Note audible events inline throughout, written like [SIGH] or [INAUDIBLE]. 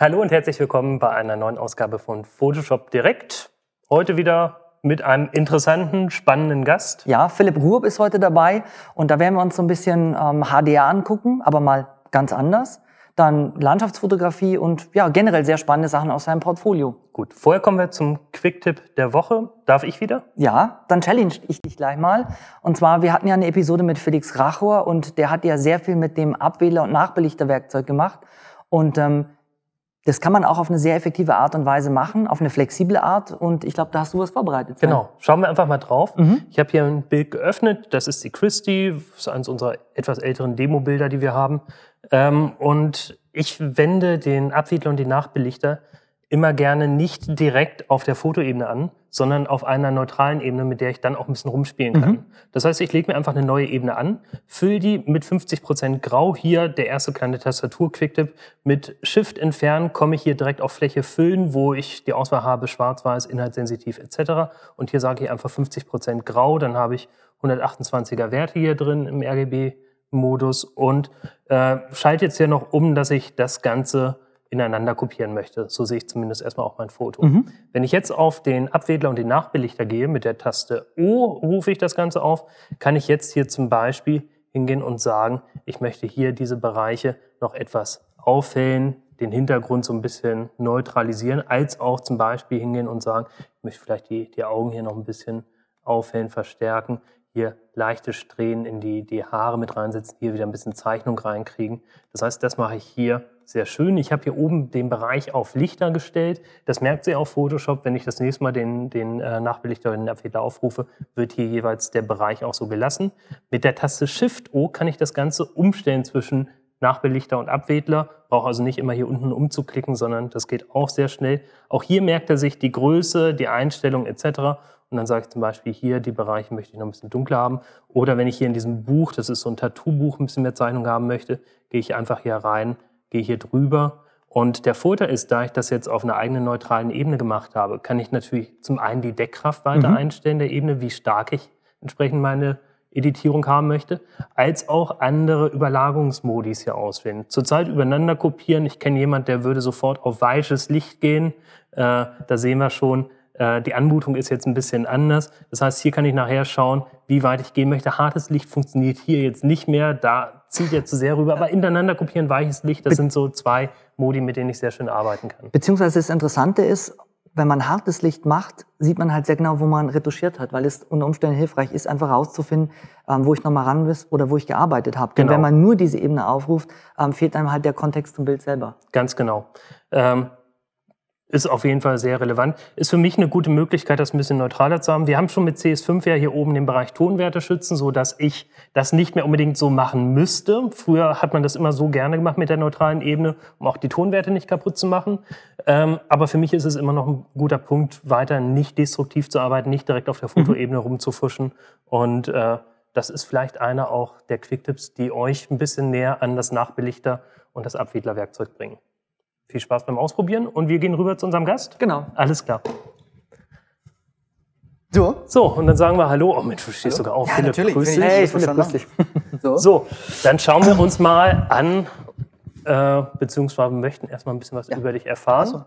Hallo und herzlich willkommen bei einer neuen Ausgabe von Photoshop Direkt. Heute wieder mit einem interessanten, spannenden Gast. Ja, Philipp Ruhr ist heute dabei und da werden wir uns so ein bisschen ähm, HDR angucken, aber mal ganz anders. Dann Landschaftsfotografie und ja, generell sehr spannende Sachen aus seinem Portfolio. Gut, vorher kommen wir zum Quick-Tipp der Woche. Darf ich wieder? Ja, dann challenge ich dich gleich mal. Und zwar, wir hatten ja eine Episode mit Felix Rachor und der hat ja sehr viel mit dem Abwähler- und Nachbelichterwerkzeug gemacht. Und ähm, das kann man auch auf eine sehr effektive Art und Weise machen, auf eine flexible Art. Und ich glaube, da hast du was vorbereitet. Genau. Schauen wir einfach mal drauf. Mhm. Ich habe hier ein Bild geöffnet. Das ist die Christie. Das ist eines unserer etwas älteren Demo-Bilder, die wir haben. Ähm, und ich wende den Abwiedler und den Nachbelichter immer gerne nicht direkt auf der Fotoebene an, sondern auf einer neutralen Ebene, mit der ich dann auch ein bisschen rumspielen kann. Mhm. Das heißt, ich lege mir einfach eine neue Ebene an, fülle die mit 50 Prozent Grau. Hier der erste kleine Tastatur-Quicktip. Mit Shift entfernen komme ich hier direkt auf Fläche füllen, wo ich die Auswahl habe, schwarz-weiß, inhaltssensitiv etc. Und hier sage ich einfach 50 Prozent Grau, dann habe ich 128er Werte hier drin im RGB-Modus und äh, schalte jetzt hier noch um, dass ich das Ganze ineinander kopieren möchte. So sehe ich zumindest erstmal auch mein Foto. Mhm. Wenn ich jetzt auf den Abwedler und den Nachbelichter gehe, mit der Taste O rufe ich das Ganze auf, kann ich jetzt hier zum Beispiel hingehen und sagen, ich möchte hier diese Bereiche noch etwas aufhellen, den Hintergrund so ein bisschen neutralisieren, als auch zum Beispiel hingehen und sagen, ich möchte vielleicht die, die Augen hier noch ein bisschen aufhellen, verstärken, hier leichte Strähnen in die, die Haare mit reinsetzen, hier wieder ein bisschen Zeichnung reinkriegen. Das heißt, das mache ich hier sehr schön. Ich habe hier oben den Bereich auf Lichter gestellt. Das merkt sie auf Photoshop. Wenn ich das nächste Mal den, den äh, Nachbelichter oder den Abfehler aufrufe, wird hier jeweils der Bereich auch so gelassen. Mit der Taste Shift-O kann ich das Ganze umstellen zwischen Nachbelichter und Abwedler. Brauche also nicht immer hier unten umzuklicken, sondern das geht auch sehr schnell. Auch hier merkt er sich die Größe, die Einstellung etc. Und dann sage ich zum Beispiel hier, die Bereiche möchte ich noch ein bisschen dunkler haben. Oder wenn ich hier in diesem Buch, das ist so ein Tattoo-Buch, ein bisschen mehr Zeichnung haben möchte, gehe ich einfach hier rein, gehe hier drüber. Und der Vorteil ist, da ich das jetzt auf einer eigenen neutralen Ebene gemacht habe, kann ich natürlich zum einen die Deckkraft weiter mhm. einstellen der Ebene, wie stark ich entsprechend meine Editierung haben möchte, als auch andere Überlagerungsmodis hier auswählen. Zurzeit übereinander kopieren. Ich kenne jemand, der würde sofort auf weiches Licht gehen. Äh, da sehen wir schon, äh, die Anmutung ist jetzt ein bisschen anders. Das heißt, hier kann ich nachher schauen, wie weit ich gehen möchte. Hartes Licht funktioniert hier jetzt nicht mehr. Da zieht er zu sehr rüber. Aber ineinander kopieren, weiches Licht, das sind so zwei Modi, mit denen ich sehr schön arbeiten kann. Beziehungsweise das Interessante ist, wenn man hartes Licht macht, sieht man halt sehr genau, wo man retuschiert hat, weil es unter Umständen hilfreich ist, einfach rauszufinden, ähm, wo ich nochmal ran will oder wo ich gearbeitet habe. Genau. Denn wenn man nur diese Ebene aufruft, ähm, fehlt einem halt der Kontext zum Bild selber. Ganz genau. Ähm, ist auf jeden Fall sehr relevant. Ist für mich eine gute Möglichkeit, das ein bisschen neutraler zu haben. Wir haben schon mit CS5 ja hier oben den Bereich Tonwerte schützen, so dass ich das nicht mehr unbedingt so machen müsste. Früher hat man das immer so gerne gemacht mit der neutralen Ebene, um auch die Tonwerte nicht kaputt zu machen. Ähm, aber für mich ist es immer noch ein guter Punkt, weiter nicht destruktiv zu arbeiten, nicht direkt auf der mhm. Fotoebene mhm. rumzufuschen. Und äh, das ist vielleicht einer auch der Quicktipps, die euch ein bisschen näher an das Nachbelichter und das Abwiedlerwerkzeug bringen. Viel Spaß beim Ausprobieren und wir gehen rüber zu unserem Gast. Genau. Alles klar. So. So, und dann sagen wir Hallo. Oh Mensch, du stehst sogar auf. Ja, Philipp, natürlich. Grüß dich. Hey, Philipp, grüß dich. [LAUGHS] So. so, dann schauen wir uns mal an, äh, beziehungsweise möchten erstmal ein bisschen was ja. über dich erfahren. So.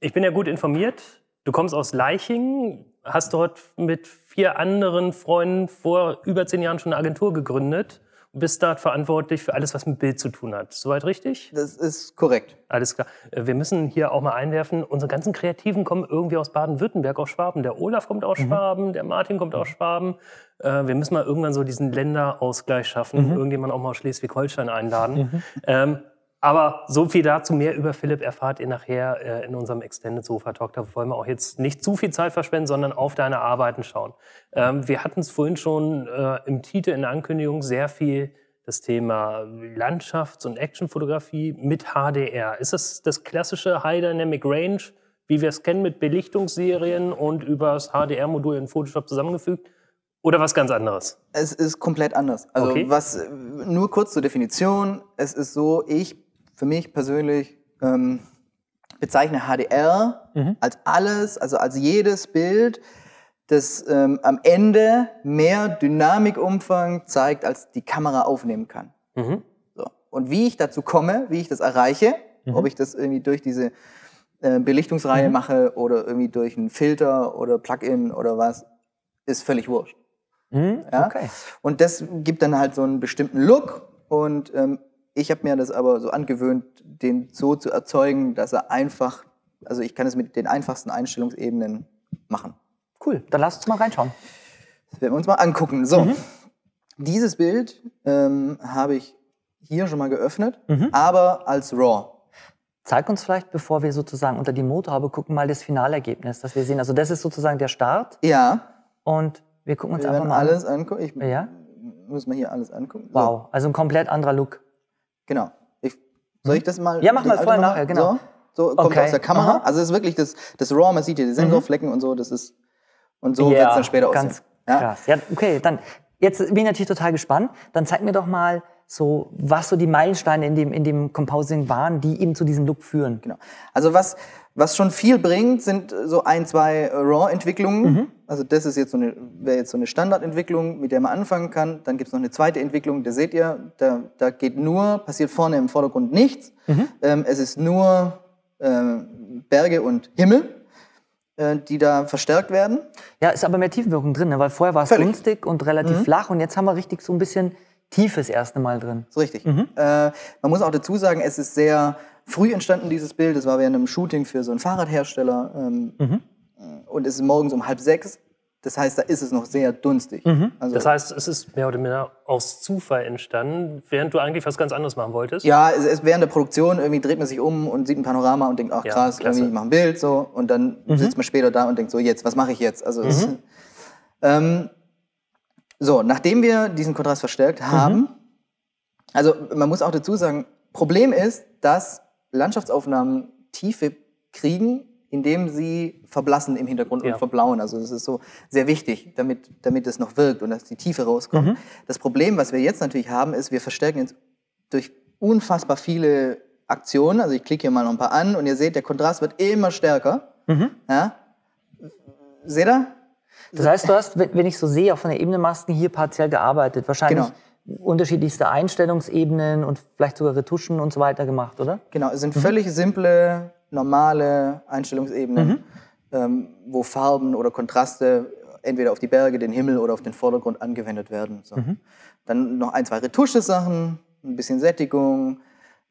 Ich bin ja gut informiert. Du kommst aus Leichingen, hast dort mit vier anderen Freunden vor über zehn Jahren schon eine Agentur gegründet bist dort verantwortlich für alles, was mit Bild zu tun hat. Soweit richtig? Das ist korrekt. Alles klar. Äh, wir müssen hier auch mal einwerfen, unsere ganzen Kreativen kommen irgendwie aus Baden-Württemberg, aus Schwaben. Der Olaf kommt aus mhm. Schwaben, der Martin kommt aus Schwaben. Äh, wir müssen mal irgendwann so diesen Länderausgleich schaffen, mhm. irgendjemand auch mal aus Schleswig-Holstein einladen. Mhm. Ähm, aber so viel dazu, mehr über Philipp erfahrt ihr nachher äh, in unserem Extended Sofa Talk. Da wollen wir auch jetzt nicht zu viel Zeit verschwenden, sondern auf deine Arbeiten schauen. Ähm, wir hatten es vorhin schon äh, im Titel in der Ankündigung sehr viel das Thema Landschafts- und Actionfotografie mit HDR. Ist das das klassische High Dynamic Range, wie wir es kennen mit Belichtungsserien und übers HDR-Modul in Photoshop zusammengefügt? Oder was ganz anderes? Es ist komplett anders. Also okay. was nur kurz zur Definition. Es ist so, ich für mich persönlich ähm, bezeichne HDR mhm. als alles, also als jedes Bild, das ähm, am Ende mehr Dynamikumfang zeigt, als die Kamera aufnehmen kann. Mhm. So. Und wie ich dazu komme, wie ich das erreiche, Mhm. Ob ich das irgendwie durch diese äh, Belichtungsreihe mhm. mache oder irgendwie durch einen Filter oder Plugin oder was, ist völlig wurscht. Mhm. Ja? Okay. Und das gibt dann halt so einen bestimmten Look und ähm, ich habe mir das aber so angewöhnt, den so zu erzeugen, dass er einfach, also ich kann es mit den einfachsten Einstellungsebenen machen. Cool, dann lass uns mal reinschauen. Das werden wir uns mal angucken. So, mhm. dieses Bild ähm, habe ich hier schon mal geöffnet, mhm. aber als RAW. Zeig uns vielleicht, bevor wir sozusagen unter die Motorhaube gucken, mal das Finalergebnis, das wir sehen. Also das ist sozusagen der Start. Ja. Und wir gucken uns wir einfach mal alles an. angucken. Ich ja? muss mal hier alles angucken. Wow, also ein komplett anderer Look. Genau. Ich, soll ich das mal? Ja, mach mal vorher nachher, genau. So, so kommt okay. aus der Kamera. Aha. Also es ist wirklich das, das RAW, man sieht hier die Sensorflecken mhm. und so, das ist und so ja, wird es dann später ganz aussehen. Ganz krass. Ja? ja, okay, dann jetzt bin ich natürlich total gespannt. Dann zeig mir doch mal so, was so die Meilensteine in dem, in dem Composing waren, die eben zu diesem Look führen. Genau. Also was, was schon viel bringt, sind so ein, zwei RAW-Entwicklungen. Mhm. Also das ist jetzt so eine, wäre jetzt so eine Standardentwicklung, mit der man anfangen kann. Dann gibt es noch eine zweite Entwicklung, da seht ihr, da, da geht nur, passiert vorne im Vordergrund nichts. Mhm. Ähm, es ist nur ähm, Berge und Himmel. Äh, die da verstärkt werden. Ja, ist aber mehr Tiefenwirkung drin, ne? weil vorher war es günstig und relativ mhm. flach und jetzt haben wir richtig so ein bisschen Tiefes erste Mal drin. So richtig. Mhm. Äh, man muss auch dazu sagen, es ist sehr früh entstanden, dieses Bild. Es war während einem Shooting für so einen Fahrradhersteller. Ähm, mhm. Und es ist morgens um halb sechs. Das heißt, da ist es noch sehr dunstig. Mhm. Also, das heißt, es ist mehr oder weniger aus Zufall entstanden, während du eigentlich was ganz anderes machen wolltest? Ja, es ist während der Produktion irgendwie dreht man sich um und sieht ein Panorama und denkt, ach krass, ja, irgendwie ich mache ein Bild so und dann mhm. sitzt man später da und denkt so, jetzt, was mache ich jetzt? Also es, mhm. [LAUGHS] ähm, so, nachdem wir diesen Kontrast verstärkt mhm. haben, also man muss auch dazu sagen, Problem ist, dass Landschaftsaufnahmen Tiefe kriegen indem sie verblassen im Hintergrund ja. und verblauen. Also das ist so sehr wichtig, damit, damit es noch wirkt und dass die Tiefe rauskommt. Mhm. Das Problem, was wir jetzt natürlich haben, ist, wir verstärken jetzt durch unfassbar viele Aktionen. Also ich klicke hier mal noch ein paar an und ihr seht, der Kontrast wird immer stärker. Mhm. Ja? Seht ihr? Das heißt, du hast, wenn ich so sehe, auch von der Ebenenmasken hier partiell gearbeitet. Wahrscheinlich genau. Unterschiedlichste Einstellungsebenen und vielleicht sogar Retuschen und so weiter gemacht, oder? Genau, es sind mhm. völlig simple normale Einstellungsebenen, mhm. ähm, wo Farben oder Kontraste entweder auf die Berge, den Himmel oder auf den Vordergrund angewendet werden. So. Mhm. Dann noch ein, zwei Retusche-Sachen, ein bisschen Sättigung,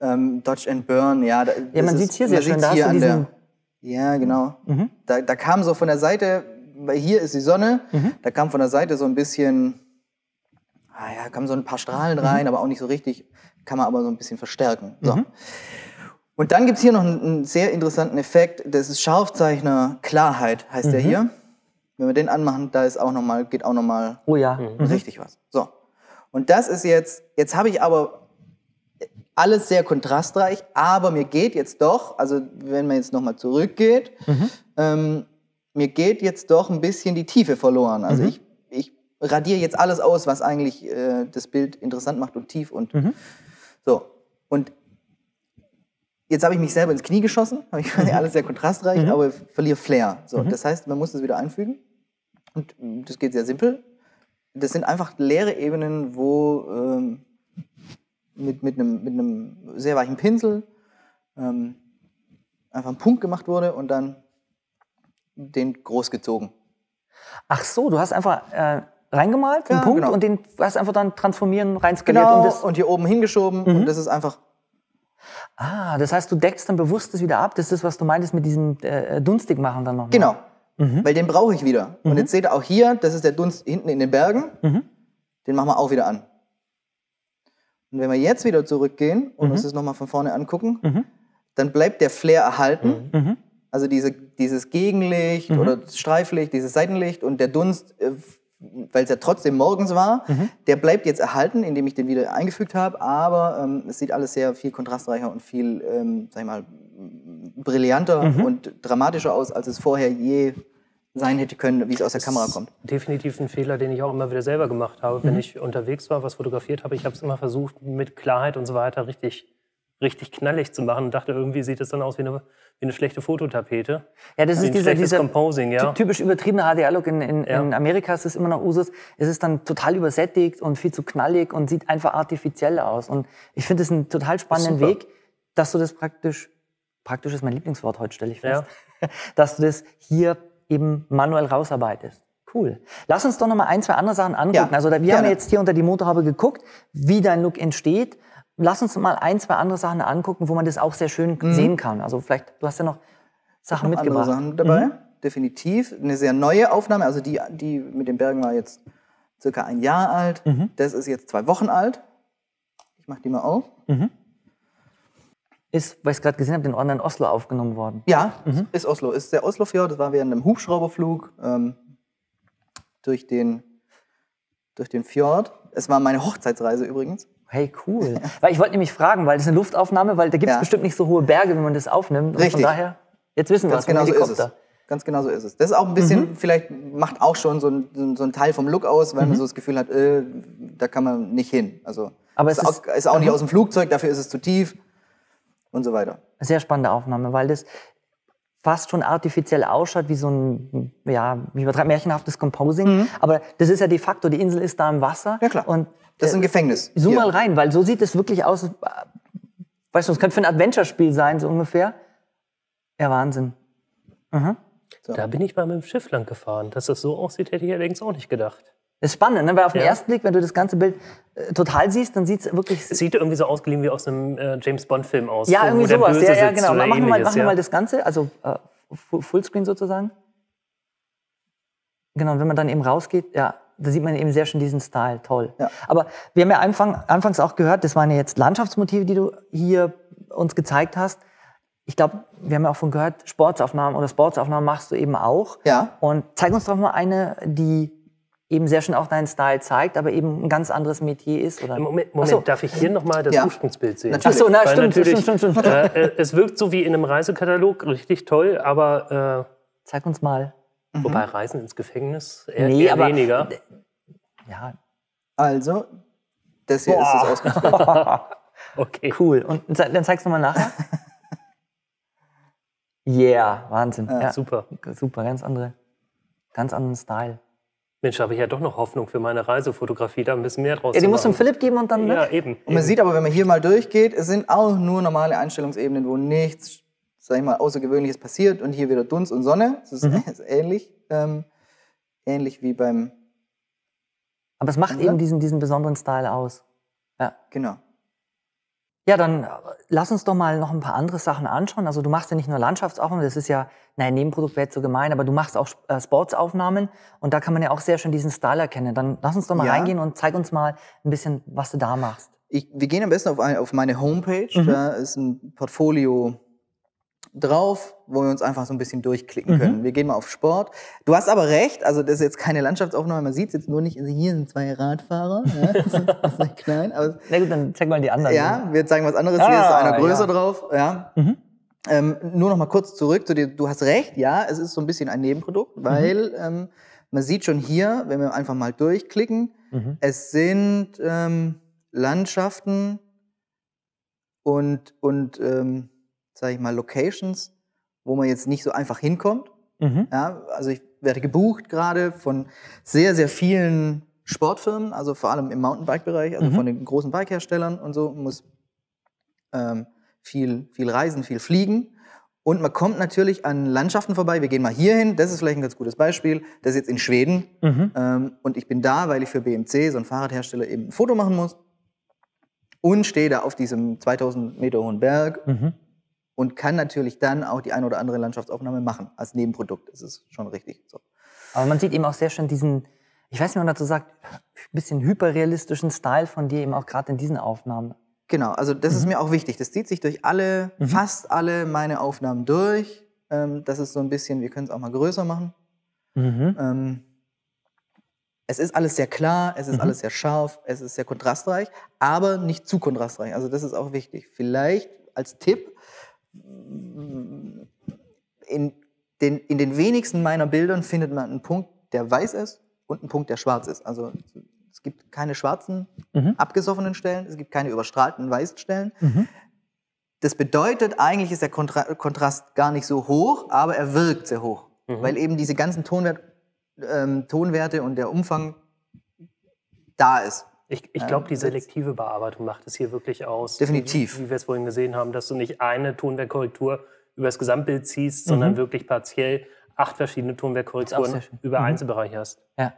ähm, Dodge and Burn, ja. ja, man sieht hier sehr schön, da hier an der, Ja, genau. Mhm. Da, da kam so von der Seite, weil hier ist die Sonne, mhm. da kam von der Seite so ein bisschen, ah ja, kamen so ein paar Strahlen mhm. rein, aber auch nicht so richtig, kann man aber so ein bisschen verstärken. So. Mhm. Und dann gibt es hier noch einen, einen, sehr interessanten Effekt. Das ist Scharfzeichner Klarheit, heißt mhm. der hier. Wenn wir den anmachen, da ist auch noch mal, geht auch nochmal oh ja. Mhm. richtig was. So. Und das ist jetzt, jetzt habe ich aber alles sehr kontrastreich, aber mir geht jetzt doch, also wenn man jetzt nochmal zurückgeht, mhm. ähm, mir geht jetzt doch ein bisschen die Tiefe verloren. Also mhm. ich radiere jetzt alles aus, was eigentlich äh, das Bild interessant macht und tief und mhm. so. Und Jetzt habe ich mich selber ins Knie geschossen, habe ich mhm. [LAUGHS] alles sehr kontrastreich, mhm. aber verliere Flair. So, mhm. Das heißt, man muss das wieder einfügen. Und das geht sehr simpel. Das sind einfach leere Ebenen, wo ähm, mit, mit, einem, mit einem sehr weichen Pinsel ähm, einfach ein Punkt gemacht wurde und dann den groß gezogen. Ach so, du hast einfach äh, reingemalt, einen ja, Punkt, genau. und den hast einfach dann transformieren, reinskaliert. Genau, und, und hier oben hingeschoben mhm. und das ist einfach Ah, das heißt, du deckst dann bewusst das wieder ab. Das ist das, was du meintest mit diesem äh, Dunstigmachen dann noch. Genau. Mhm. Weil den brauche ich wieder. Mhm. Und jetzt seht ihr auch hier, das ist der Dunst hinten in den Bergen. Mhm. Den machen wir auch wieder an. Und wenn wir jetzt wieder zurückgehen und uns mhm. das nochmal von vorne angucken, mhm. dann bleibt der Flair erhalten. Also diese, dieses Gegenlicht oder das Streiflicht, dieses Seitenlicht und der Dunst äh, weil es ja trotzdem morgens war, mhm. der bleibt jetzt erhalten, indem ich den wieder eingefügt habe, aber ähm, es sieht alles sehr viel kontrastreicher und viel, ähm, sag ich mal, brillanter mhm. und dramatischer aus, als es vorher je sein hätte können, wie es aus der Kamera kommt. Definitiv ein Fehler, den ich auch immer wieder selber gemacht habe, mhm. wenn ich unterwegs war, was fotografiert habe. Ich habe es immer versucht, mit Klarheit und so weiter richtig richtig knallig zu machen und dachte, irgendwie sieht es dann aus wie eine, wie eine schlechte Fototapete. Ja, das ist dieser, dieser Composing, ja. typisch übertriebene HDR-Look. In, in, ja. in, Amerika ist es immer noch Usus. Es ist dann total übersättigt und viel zu knallig und sieht einfach artifiziell aus. Und ich finde es einen total spannenden Weg, dass du das praktisch, praktisch ist mein Lieblingswort heute, stelle ich fest, ja. [LAUGHS] dass du das hier eben manuell rausarbeitest. Cool. Lass uns doch noch mal ein, zwei andere Sachen angucken. Ja, also wir gerne. haben jetzt hier unter die Motorhaube geguckt, wie dein Look entsteht. Lass uns mal ein, zwei andere Sachen angucken, wo man das auch sehr schön mhm. sehen kann. Also vielleicht, du hast ja noch Sachen noch mitgebracht. Andere Sachen dabei, mhm. definitiv. Eine sehr neue Aufnahme, also die, die mit den Bergen war jetzt circa ein Jahr alt. Mhm. Das ist jetzt zwei Wochen alt. Ich mache die mal auf. Mhm. Ist, weil ich es gerade gesehen habe, den Ort in Oslo aufgenommen worden. Ja, mhm. ist Oslo. Ist der Oslofjord. Das war während einem Hubschrauberflug ähm, durch, den, durch den Fjord. Es war meine Hochzeitsreise übrigens. Hey, cool. weil ich wollte nämlich fragen, weil das ist eine Luftaufnahme, weil da gibt es ja. bestimmt nicht so hohe Berge, wenn man das aufnimmt. Richtig. Und von daher, jetzt wissen wir es. Genau so ist es. Ganz genau so ist es. Das ist auch ein bisschen, mhm. vielleicht macht auch schon so ein, so ein Teil vom Look aus, weil mhm. man so das Gefühl hat, äh, da kann man nicht hin. Also Aber es ist, auch, ist auch nicht aus dem Flugzeug, dafür ist es zu tief und so weiter. Sehr spannende Aufnahme, weil das fast schon artifiziell ausschaut, wie so ein, ja, wie übertreibt märchenhaftes Composing. Mhm. Aber das ist ja de facto, die Insel ist da im Wasser. Ja, klar. Und, das ist ein äh, Gefängnis. Zoom hier. mal rein, weil so sieht es wirklich aus. Weißt du, es könnte für ein Adventure-Spiel sein, so ungefähr. Ja, Wahnsinn. Mhm. So. Da bin ich mal mit dem Schiff lang gefahren. Dass das so aussieht, hätte ich allerdings auch nicht gedacht. Das ist spannend, ne? weil auf den ja. ersten Blick, wenn du das ganze Bild äh, total siehst, dann sieht es wirklich. Es sieht irgendwie so ausgeliehen wie aus einem äh, James Bond-Film aus. Ja, irgendwie sowas. Ja, ja, genau. Machen wir mal, machen ja. mal das Ganze, also äh, Fullscreen sozusagen. Genau, und wenn man dann eben rausgeht, ja, da sieht man eben sehr schön diesen Style, toll. Ja. Aber wir haben ja Anfang, anfangs auch gehört, das waren ja jetzt Landschaftsmotive, die du hier uns gezeigt hast. Ich glaube, wir haben ja auch von gehört, Sportsaufnahmen oder Sportsaufnahmen machst du eben auch. Ja. Und zeig uns doch mal eine, die eben sehr schön auch deinen Style zeigt, aber eben ein ganz anderes Metier ist. Oder? Moment, Moment so. darf ich hier nochmal das ja. Ursprungsbild sehen? Natürlich. Ach so, na, stimmt, stimmt, stimmt, stimmt, äh, äh, es wirkt so wie in einem Reisekatalog, richtig toll, aber... Äh, Zeig uns mal. Wobei Reisen ins Gefängnis eher, nee, eher aber, weniger. Ja. Also, das hier Boah. ist das Ausgangsbild. [LAUGHS] okay. Cool. Und dann zeigst du mal nachher. [LAUGHS] yeah, Wahnsinn. Ja, ja, super. Super, ganz andere, ganz anderen Style. Mensch, habe ich ja doch noch Hoffnung für meine Reisefotografie, da ein bisschen mehr draus Ja, die muss dem Philipp geben und dann. Ne? Ja, eben. Und man eben. sieht aber, wenn man hier mal durchgeht, es sind auch nur normale Einstellungsebenen, wo nichts, sag ich mal, Außergewöhnliches passiert und hier wieder Dunst und Sonne. Das ist, mhm. [LAUGHS] ähnlich, ähm, ähnlich wie beim. Aber es macht eben diesen, diesen besonderen Style aus. Ja. Genau. Ja, dann äh, lass uns doch mal noch ein paar andere Sachen anschauen. Also du machst ja nicht nur Landschaftsaufnahmen, das ist ja, naja, Nebenprodukt wäre jetzt so gemein, aber du machst auch äh, Sportsaufnahmen und da kann man ja auch sehr schön diesen Style erkennen. Dann lass uns doch mal ja. reingehen und zeig uns mal ein bisschen, was du da machst. Ich, wir gehen am besten auf, ein, auf meine Homepage. Mhm. Da ist ein Portfolio drauf, wo wir uns einfach so ein bisschen durchklicken mhm. können. Wir gehen mal auf Sport. Du hast aber recht, also das ist jetzt keine Landschaftsaufnahme, man sieht es jetzt nur nicht. Also hier sind zwei Radfahrer, ja, das, ist, das [LAUGHS] ist klein. Aber, Na gut, dann zeig mal die anderen. Ja, wir zeigen was anderes. Ah, hier ist so einer größer ja. drauf. Ja. Mhm. Ähm, nur noch mal kurz zurück zu dir. Du hast recht, ja, es ist so ein bisschen ein Nebenprodukt, mhm. weil mhm. ähm, man sieht schon hier, wenn wir einfach mal durchklicken, mhm. es sind ähm, Landschaften und, und ähm, sage ich mal, Locations, wo man jetzt nicht so einfach hinkommt. Mhm. Ja, also ich werde gebucht gerade von sehr, sehr vielen Sportfirmen, also vor allem im Mountainbike-Bereich, also mhm. von den großen Bikeherstellern und so, muss ähm, viel, viel reisen, viel fliegen. Und man kommt natürlich an Landschaften vorbei. Wir gehen mal hier hin. Das ist vielleicht ein ganz gutes Beispiel. Das ist jetzt in Schweden. Mhm. Ähm, und ich bin da, weil ich für BMC, so ein Fahrradhersteller, eben ein Foto machen muss. Und stehe da auf diesem 2000 Meter hohen Berg mhm und kann natürlich dann auch die ein oder andere Landschaftsaufnahme machen als Nebenprodukt. Das ist schon richtig so. Aber man sieht eben auch sehr schön diesen, ich weiß nicht, wie man dazu sagt, ein bisschen hyperrealistischen Style von dir eben auch gerade in diesen Aufnahmen. Genau, also das mhm. ist mir auch wichtig. Das zieht sich durch alle, mhm. fast alle meine Aufnahmen durch. Ähm, das ist so ein bisschen, wir können es auch mal größer machen. Mhm. Ähm, es ist alles sehr klar, es ist mhm. alles sehr scharf, es ist sehr kontrastreich, aber nicht zu kontrastreich. Also das ist auch wichtig. Vielleicht als Tipp, in den, in den wenigsten meiner Bildern findet man einen Punkt, der weiß ist und einen Punkt, der schwarz ist. Also es gibt keine schwarzen, mhm. abgesoffenen Stellen, es gibt keine überstrahlten weißen Stellen. Mhm. Das bedeutet, eigentlich ist der Kontra Kontrast gar nicht so hoch, aber er wirkt sehr hoch, mhm. weil eben diese ganzen Tonwert, ähm, Tonwerte und der Umfang da ist. Ich, ich glaube, die selektive Bearbeitung macht es hier wirklich aus. Definitiv. Wie, wie wir es vorhin gesehen haben, dass du nicht eine Tonwerkkorrektur über das Gesamtbild ziehst, sondern mhm. wirklich partiell acht verschiedene Tonwerkkorrekturen über mhm. Einzelbereiche hast. Ja,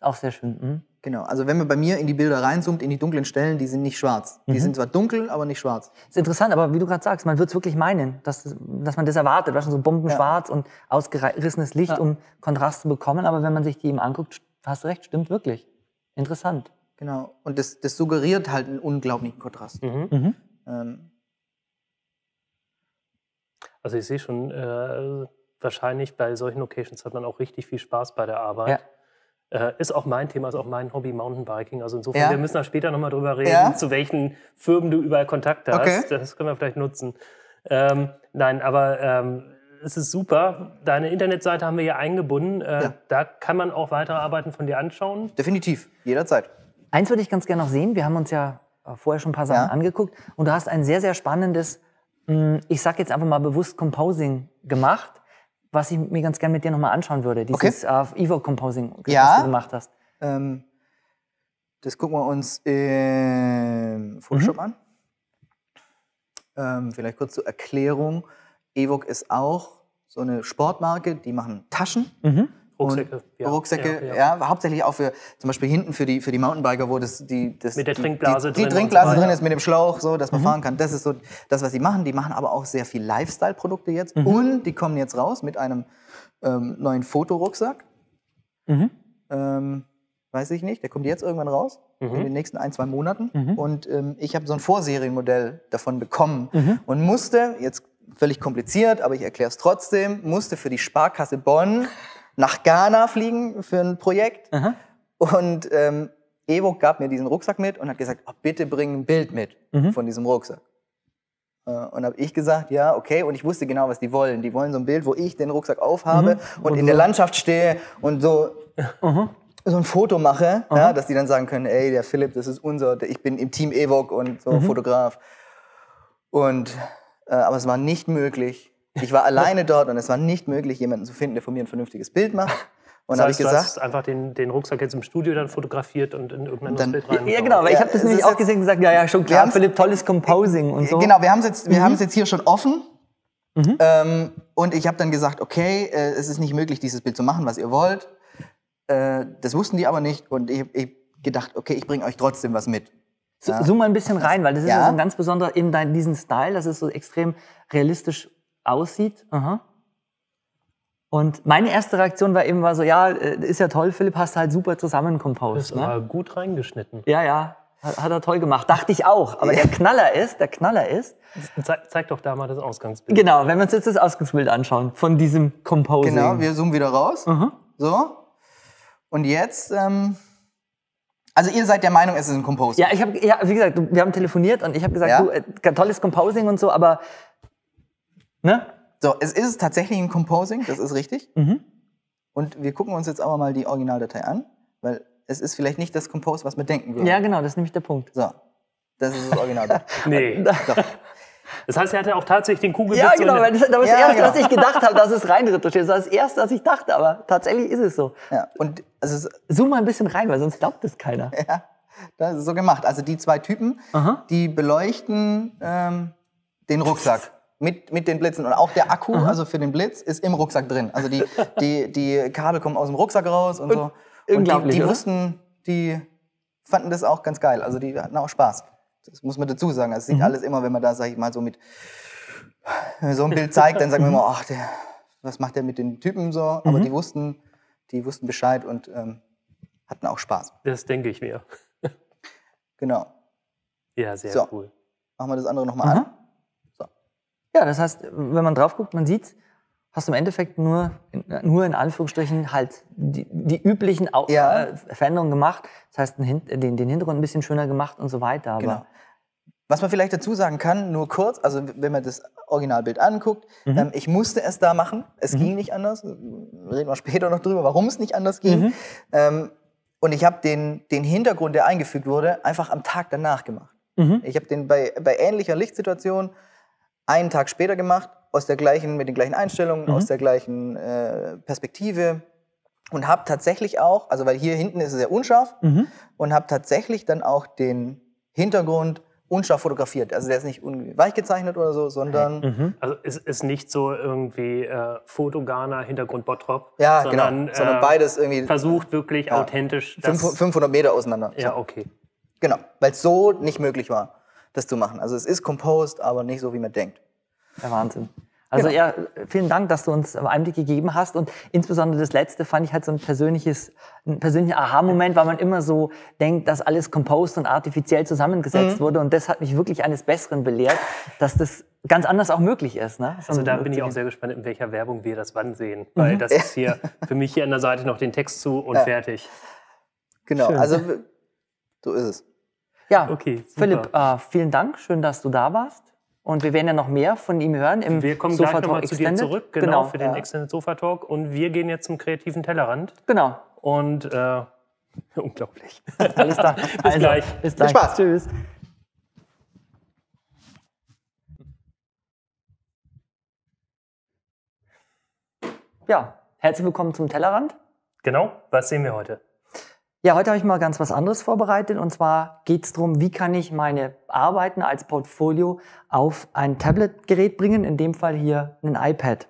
auch sehr schön. Mhm. Genau, also wenn man bei mir in die Bilder reinzoomt, in die dunklen Stellen, die sind nicht schwarz. Die mhm. sind zwar dunkel, aber nicht schwarz. Das ist interessant, aber wie du gerade sagst, man wird es wirklich meinen, dass, dass man das erwartet, weißt du, so bombenschwarz ja. und ausgerissenes Licht, ja. um Kontrast zu bekommen. Aber wenn man sich die eben anguckt, hast du recht, stimmt wirklich. Interessant. Genau, und das, das suggeriert halt einen unglaublichen Kontrast. Mhm. Mhm. Ähm. Also ich sehe schon, äh, wahrscheinlich bei solchen Locations hat man auch richtig viel Spaß bei der Arbeit. Ja. Äh, ist auch mein Thema, ist auch mein Hobby Mountainbiking. Also insofern, ja. wir müssen da später nochmal drüber reden, ja. zu welchen Firmen du überall Kontakt hast. Okay. Das können wir vielleicht nutzen. Ähm, nein, aber ähm, es ist super. Deine Internetseite haben wir hier eingebunden. Äh, ja. Da kann man auch weitere Arbeiten von dir anschauen. Definitiv, jederzeit. Eins würde ich ganz gerne noch sehen. Wir haben uns ja äh, vorher schon ein paar Sachen angeguckt. Und du hast ein sehr, sehr spannendes, hm, ich sag jetzt einfach mal bewusst Composing gemacht was ich mir ganz gerne mit dir nochmal anschauen würde. Dieses okay. uh, Evo Composing, ja. was du gemacht hast. Ähm, das gucken wir uns im Photoshop mhm. an. Ähm, vielleicht kurz zur Erklärung. Evoque ist auch so eine Sportmarke, die machen Taschen. Mhm. Rucksäcke. Ja. Rucksäcke, ja, ja. ja, hauptsächlich auch für zum Beispiel hinten für die, für die Mountainbiker, wo das, die, das, mit der Trinkblase die, die, die Trinkblase so drin ist, mit dem Schlauch, so, dass man mhm. fahren kann. Das ist so das, was sie machen. Die machen aber auch sehr viel Lifestyle-Produkte jetzt. Mhm. Und die kommen jetzt raus mit einem ähm, neuen Fotorucksack. Mhm. Ähm, weiß ich nicht, der kommt jetzt irgendwann raus, mhm. in den nächsten ein, zwei Monaten. Mhm. Und ähm, ich habe so ein Vorserienmodell davon bekommen mhm. und musste, jetzt völlig kompliziert, aber ich erkläre es trotzdem, musste für die Sparkasse Bonn [LAUGHS] nach Ghana fliegen für ein Projekt. Aha. Und ähm, Evo gab mir diesen Rucksack mit und hat gesagt, oh, bitte bring ein Bild mit mhm. von diesem Rucksack. Äh, und habe ich gesagt, ja, okay. Und ich wusste genau, was die wollen. Die wollen so ein Bild, wo ich den Rucksack aufhabe mhm. und, und, in so. der Landschaft stehe und so, mhm. so ein Foto mache, ja, dass die dann sagen können, ey, der Philipp, das ist unser, ich bin im Team Evoc und so mhm. Fotograf. Und, äh, aber es war nicht möglich, ich war alleine dort und es war nicht möglich, jemanden zu finden, der von mir ein vernünftiges Bild macht. Und das heißt, ich gesagt, du hast einfach den, den Rucksack jetzt im Studio dann fotografiert und in irgendein dann, Bild rein. Ja, genau, weil ich habe das nämlich auch gesehen und gesagt, ja, ja, schon klar, Philipp, tolles Composing und so. Genau, wir haben es jetzt, wir mhm. jetzt hier schon offen. Mhm. Ähm, und ich habe dann gesagt, okay, äh, es ist nicht möglich, dieses Bild zu machen, was ihr wollt. Äh, das wussten die aber nicht und ich habe gedacht, okay, ich bringe euch trotzdem was mit. Ja. Zoom mal ein bisschen rein, weil das ist ja, ja so ein ganz besonderer, eben dein, diesen Style, das ist so extrem realistisch aussieht. Aha. Und meine erste Reaktion war eben war so, ja, äh, ist ja toll, Philipp, hast du halt super zusammenkompost. Das ne? gut reingeschnitten. Ja, ja, hat, hat, er toll gemacht. Dachte ich auch. Aber der Knaller ist, der Knaller ist. Zeig, zeig doch da mal das Ausgangsbild. Genau, wenn wir uns jetzt das Ausgangsbild anschauen von diesem Composing. Genau, wir zoomen wieder raus. Mhm. So. Und jetzt, ähm, also ihr seid der Meinung, es ist ein Composing. Ja, ich habe, ja, wie gesagt, wir haben telefoniert und ich habe gesagt, ja? du, äh, tolles Composing und so, aber Ne? So, es ist tatsächlich ein Composing, das ist richtig. Mhm. Und wir gucken uns jetzt aber mal die Originaldatei an, weil es ist vielleicht nicht das Compose, was wir denken würden. Ja, genau, das ist nämlich der Punkt. So, das ist das Original. [LAUGHS] nee. Doch. Das heißt, er hatte auch tatsächlich den Kugelwitz. Ja, genau, weil das, das war das ja, Erste, genau. was ich gedacht habe, dass es reinretuschiert. Das war das Erste, was ich dachte, aber tatsächlich ist es so. Ja, und also Zoom mal ein bisschen rein, weil sonst glaubt es keiner. Ja, das ist so gemacht. Also die zwei Typen, Aha. die beleuchten ähm, den Rucksack mit, mit den Blitzen. Und auch der Akku, Aha. also für den Blitz, ist im Rucksack drin. Also die, [LAUGHS] die, die Kabel kommen aus dem Rucksack raus und, und so. Und die, die wussten, die fanden das auch ganz geil. Also die hatten auch Spaß. Das muss man dazu sagen. Es sieht mhm. alles immer, wenn man da, sag ich mal, so mit so ein Bild zeigt, dann sagen wir immer, ach, der, was macht der mit den Typen so? Aber mhm. die wussten, die wussten Bescheid und ähm, hatten auch Spaß. Das denke ich mir. [LAUGHS] genau. Ja, sehr so. cool. Machen wir das andere nochmal mhm. an. Ja, das heißt, wenn man drauf guckt, man sieht, hast du im Endeffekt nur, nur in Anführungsstrichen halt die, die üblichen Au ja. Äh, Veränderungen gemacht. Das heißt, den, den Hintergrund ein bisschen schöner gemacht und so weiter. Aber genau. Was man vielleicht dazu sagen kann, nur kurz, also wenn man das Originalbild anguckt, mhm. ähm, ich musste es da machen. Es mhm. ging nicht anders. Reden wir später noch drüber, warum es nicht anders ging. Mhm. Ähm, und ich habe den, den Hintergrund, der eingefügt wurde, einfach am Tag danach gemacht. Mhm. Ich habe den bei, bei ähnlicher Lichtsituation einen Tag später gemacht, aus der gleichen, mit den gleichen Einstellungen, mhm. aus der gleichen äh, Perspektive. und habe tatsächlich auch, also weil hier hinten ist es sehr unscharf, mhm. und habe tatsächlich dann auch den Hintergrund unscharf fotografiert. Also der ist nicht weich gezeichnet oder so, sondern. Mhm. Also es ist nicht so irgendwie äh, Fotoganer, Hintergrund Bottrop. Ja, genau. sondern, genau. Sondern äh, beides irgendwie. Versucht wirklich ja, authentisch. 500 Meter auseinander. Ja, okay. Genau, weil es so nicht möglich war, das zu machen. Also es ist composed, aber nicht so, wie man denkt. Der Wahnsinn. Also genau. ja, vielen Dank, dass du uns Einblick gegeben hast und insbesondere das letzte fand ich halt so ein persönliches, ein persönlicher Aha-Moment, weil man immer so denkt, dass alles composed und artifiziell zusammengesetzt mhm. wurde und das hat mich wirklich eines Besseren belehrt, dass das ganz anders auch möglich ist. Ne? So also da bin ich auch sehr gespannt, in welcher Werbung wir das wann sehen, weil mhm. das ist hier für mich hier an der Seite noch den Text zu und ja. fertig. Genau, Schön. also so ist es. Ja, okay, super. Philipp, äh, vielen Dank, schön, dass du da warst. Und wir werden ja noch mehr von ihm hören im Wir kommen Sofa gleich nochmal zu dir zurück, genau, genau für den ja. Extended Sofa Talk. Und wir gehen jetzt zum kreativen Tellerrand. Genau. Und äh, [LAUGHS] unglaublich. Alles klar. [LAUGHS] bis also, gleich. Bis gleich. Viel Spaß. Tschüss. Ja, herzlich willkommen zum Tellerrand. Genau, was sehen wir heute? Ja, heute habe ich mal ganz was anderes vorbereitet und zwar geht es darum, wie kann ich meine Arbeiten als Portfolio auf ein Tablet-Gerät bringen, in dem Fall hier ein iPad.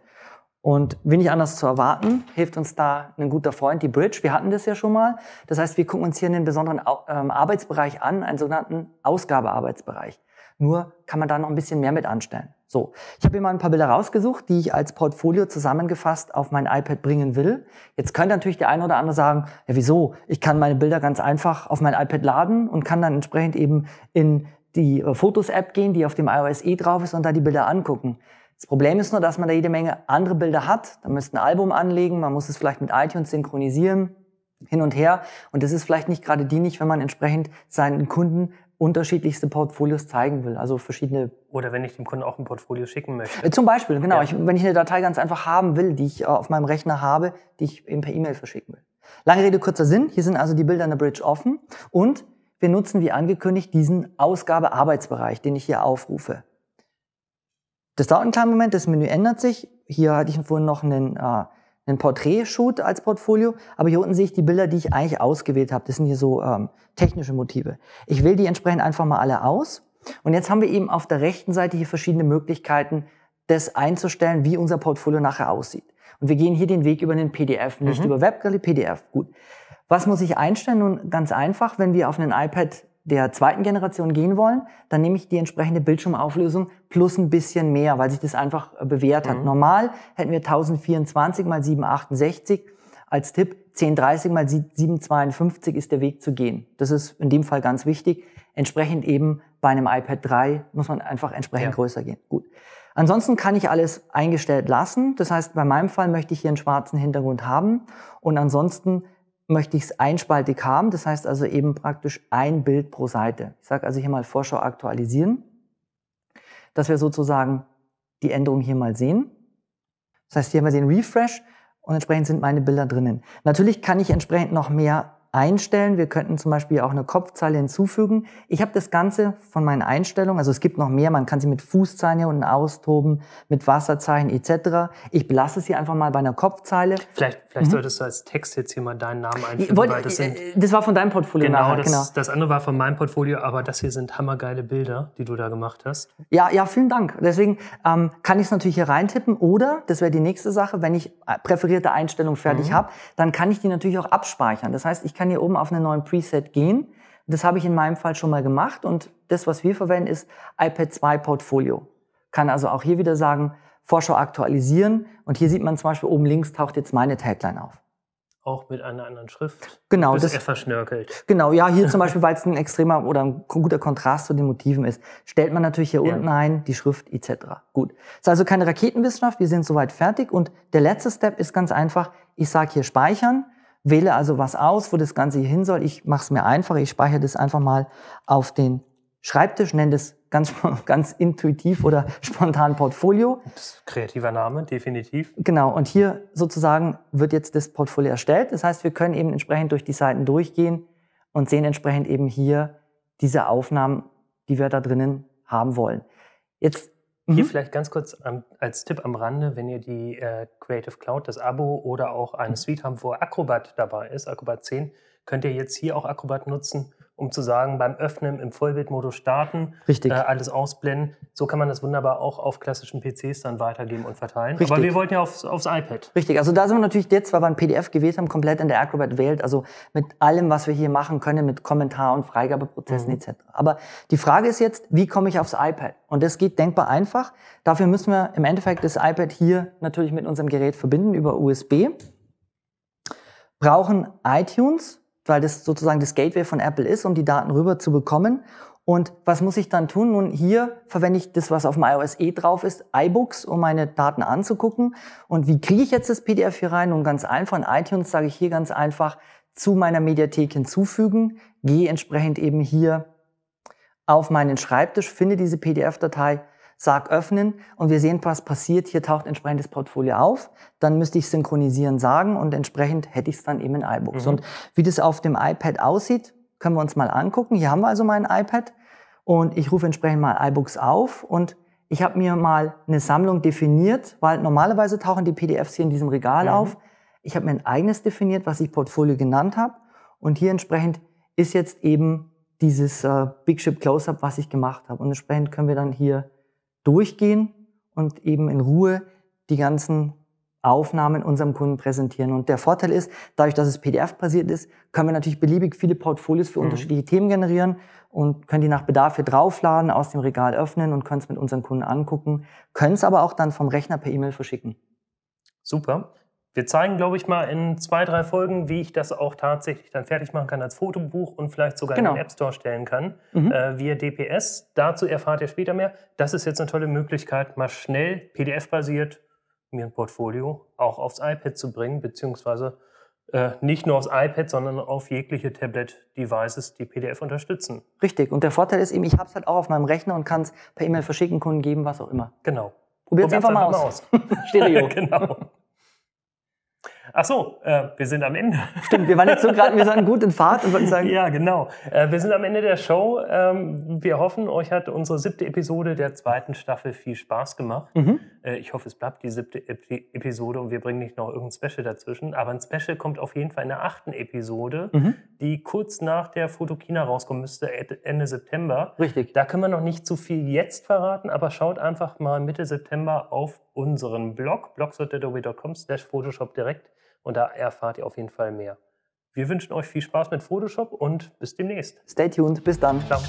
Und wie nicht anders zu erwarten, hilft uns da ein guter Freund, die Bridge. Wir hatten das ja schon mal. Das heißt, wir gucken uns hier einen besonderen ähm, Arbeitsbereich an, einen sogenannten Ausgabearbeitsbereich. Nur kann man da noch ein bisschen mehr mit anstellen. So, ich habe hier mal ein paar Bilder rausgesucht, die ich als Portfolio zusammengefasst auf mein iPad bringen will. Jetzt könnte natürlich der eine oder andere sagen, ja wieso? Ich kann meine Bilder ganz einfach auf mein iPad laden und kann dann entsprechend eben in die äh, Fotos-App gehen, die auf dem iOS E drauf ist und da die Bilder angucken. Das Problem ist nur, dass man da jede Menge andere Bilder hat. Da müsste ein Album anlegen, man muss es vielleicht mit iTunes synchronisieren, hin und her. Und das ist vielleicht nicht gerade dienlich, wenn man entsprechend seinen Kunden unterschiedlichste Portfolios zeigen will, also verschiedene. Oder wenn ich dem Kunden auch ein Portfolio schicken möchte. Äh, zum Beispiel, genau. Ja. Ich, wenn ich eine Datei ganz einfach haben will, die ich äh, auf meinem Rechner habe, die ich eben per E-Mail verschicken will. Lange Rede, kurzer Sinn. Hier sind also die Bilder in der Bridge offen und wir nutzen, wie angekündigt, diesen Ausgabe-Arbeitsbereich, den ich hier aufrufe. Das dauert einen kleinen Moment, das Menü ändert sich. Hier hatte ich vorhin noch einen äh, einen Porträtshoot als Portfolio, aber hier unten sehe ich die Bilder, die ich eigentlich ausgewählt habe. Das sind hier so ähm, technische Motive. Ich wähle die entsprechend einfach mal alle aus. Und jetzt haben wir eben auf der rechten Seite hier verschiedene Möglichkeiten, das einzustellen, wie unser Portfolio nachher aussieht. Und wir gehen hier den Weg über den PDF, nicht mhm. über WebGallery, PDF. Gut. Was muss ich einstellen? Nun ganz einfach, wenn wir auf einen iPad der zweiten Generation gehen wollen, dann nehme ich die entsprechende Bildschirmauflösung plus ein bisschen mehr, weil sich das einfach äh, bewährt hat. Mhm. Normal hätten wir 1024 mal 768 als Tipp. 1030 mal 752 ist der Weg zu gehen. Das ist in dem Fall ganz wichtig. Entsprechend eben bei einem iPad 3 muss man einfach entsprechend ja. größer gehen. Gut. Ansonsten kann ich alles eingestellt lassen. Das heißt, bei meinem Fall möchte ich hier einen schwarzen Hintergrund haben und ansonsten möchte ich es einspaltig haben. Das heißt also eben praktisch ein Bild pro Seite. Ich sage also hier mal Vorschau aktualisieren, dass wir sozusagen die Änderung hier mal sehen. Das heißt, hier haben wir den Refresh und entsprechend sind meine Bilder drinnen. Natürlich kann ich entsprechend noch mehr einstellen. Wir könnten zum Beispiel auch eine Kopfzeile hinzufügen. Ich habe das Ganze von meinen Einstellungen, also es gibt noch mehr, man kann sie mit Fußzeichen hier unten austoben, mit Wasserzeichen etc. Ich belasse es hier einfach mal bei einer Kopfzeile. Vielleicht, vielleicht mhm. solltest du als Text jetzt hier mal deinen Namen einfügen, Wollt, weil das sind... Äh, das war von deinem Portfolio genau, nachher, das, genau. das andere war von meinem Portfolio, aber das hier sind hammergeile Bilder, die du da gemacht hast. Ja, ja, vielen Dank. Deswegen ähm, kann ich es natürlich hier reintippen oder, das wäre die nächste Sache, wenn ich äh, präferierte Einstellungen fertig mhm. habe, dann kann ich die natürlich auch abspeichern. Das heißt, ich kann hier oben auf einen neuen Preset gehen. Das habe ich in meinem Fall schon mal gemacht und das, was wir verwenden, ist iPad 2 Portfolio. Kann also auch hier wieder sagen, Vorschau aktualisieren und hier sieht man zum Beispiel oben links taucht jetzt meine Tagline auf. Auch mit einer anderen Schrift? Genau. Das ist verschnörkelt. Genau, ja, hier zum Beispiel, weil es ein extremer oder ein guter Kontrast zu den Motiven ist, stellt man natürlich hier ja. unten ein, die Schrift etc. Gut. Ist also keine Raketenwissenschaft, wir sind soweit fertig und der letzte Step ist ganz einfach, ich sage hier speichern wähle also was aus, wo das Ganze hier hin soll. Ich mache es mir einfach, ich speichere das einfach mal auf den Schreibtisch, nenne das ganz, [LAUGHS] ganz intuitiv oder [LAUGHS] spontan Portfolio. kreativer Name, definitiv. Genau, und hier sozusagen wird jetzt das Portfolio erstellt. Das heißt, wir können eben entsprechend durch die Seiten durchgehen und sehen entsprechend eben hier diese Aufnahmen, die wir da drinnen haben wollen. Jetzt Hier mhm. vielleicht ganz kurz als Tipp am Rande, wenn ihr die äh, Creative Cloud, das Abo oder auch eine mhm. Suite habt, wo Acrobat dabei ist, Acrobat 10, könnt ihr jetzt hier auch Acrobat nutzen, um zu sagen, beim Öffnen im Vollbildmodus starten, Richtig. Äh, alles ausblenden. So kann man das wunderbar auch auf klassischen PCs dann weitergeben und verteilen. Richtig. Aber wir wollten ja aufs, aufs iPad. Richtig, also da sind wir natürlich jetzt, weil wir ein PDF gewählt haben, komplett in der Acrobat Welt, also mit allem, was wir hier machen können, mit Kommentar- und Freigabeprozessen mhm. etc. Aber die Frage ist jetzt, wie komme ich aufs iPad? Und das geht denkbar einfach. Dafür müssen wir im Endeffekt das iPad hier natürlich mit unserem Gerät verbinden über USB. Brauchen iTunes, weil das sozusagen das Gateway von Apple ist, um die Daten rüber zu bekommen. Und was muss ich dann tun? Nun, hier verwende ich das, was auf dem iOS eh drauf ist, iBooks, um meine Daten anzugucken. Und wie kriege ich jetzt das PDF hier rein? Nun, ganz einfach, in iTunes sage ich hier ganz einfach, zu meiner Mediathek hinzufügen, gehe entsprechend eben hier auf meinen Schreibtisch, finde diese PDF-Datei, sag öffnen und wir sehen, was passiert. Hier taucht entsprechend das Portfolio auf. Dann müsste ich synchronisieren sagen und entsprechend hätte ich es dann eben in iBooks. Mhm. Und wie das auf dem iPad aussieht, können wir uns mal angucken. Hier haben wir also mein iPad und ich rufe entsprechend mal iBooks auf und ich habe mir mal eine Sammlung definiert, weil normalerweise tauchen die PDFs hier in diesem Regal mhm. auf. Ich habe mir ein eigenes definiert, was ich Portfolio genannt habe und hier entsprechend ist jetzt eben dieses äh, Big Ship Close-Up, was ich gemacht habe. Und entsprechend können wir dann hier durchgehen und eben in Ruhe die ganzen Aufnahmen unserem Kunden präsentieren. Und der Vorteil ist, dadurch, dass es PDF-basiert ist, können wir natürlich beliebig viele Portfolios für mhm. unterschiedliche Themen generieren und können die nach Bedarf hier draufladen, aus dem Regal öffnen und können es mit unseren Kunden angucken, können es aber auch dann vom Rechner per E-Mail verschicken. Super. Wir zeigen, glaube ich, mal in zwei, drei Folgen, wie ich das auch tatsächlich dann fertig machen kann als Fotobuch und vielleicht sogar genau. in den App Store stellen kann, mhm. äh, via DPS. Dazu erfahrt ihr später mehr. Das ist jetzt eine tolle Möglichkeit, mal schnell PDF-basiert mir ein Portfolio auch aufs iPad zu bringen, beziehungsweise äh, nicht nur aufs iPad, sondern auf jegliche Tablet-Devices, die PDF unterstützen. Richtig. Und der Vorteil ist eben, ich habe es halt auch auf meinem Rechner und kann es per E-Mail verschicken, Kunden geben, was auch immer. Genau. Probiert es einfach, einfach, mal aus. aus. [LAUGHS] Stereo. [LAUGHS] genau. Ach so, äh, wir sind am Ende. Stimmt, wir waren jetzt so gerade, wir sind gut in Fahrt und wollten sagen. Ja, genau. Äh, wir sind am Ende der Show. Ähm, wir hoffen, euch hat unsere siebte Episode der zweiten Staffel viel Spaß gemacht. Mhm. Äh, ich hoffe, es bleibt die siebte Epi Episode und wir bringen nicht noch irgendein Special dazwischen. Aber ein Special kommt auf jeden Fall in der achten Episode, mhm. die kurz nach der Fotokina rauskommen müsste, Ende September. Richtig. Da können wir noch nicht zu viel jetzt verraten, aber schaut einfach mal Mitte September auf unseren Blog, blogs.adobe.com slash Photoshop direkt und da erfahrt ihr auf jeden Fall mehr. Wir wünschen euch viel Spaß mit Photoshop und bis demnächst. Stay tuned, bis dann. Ciao.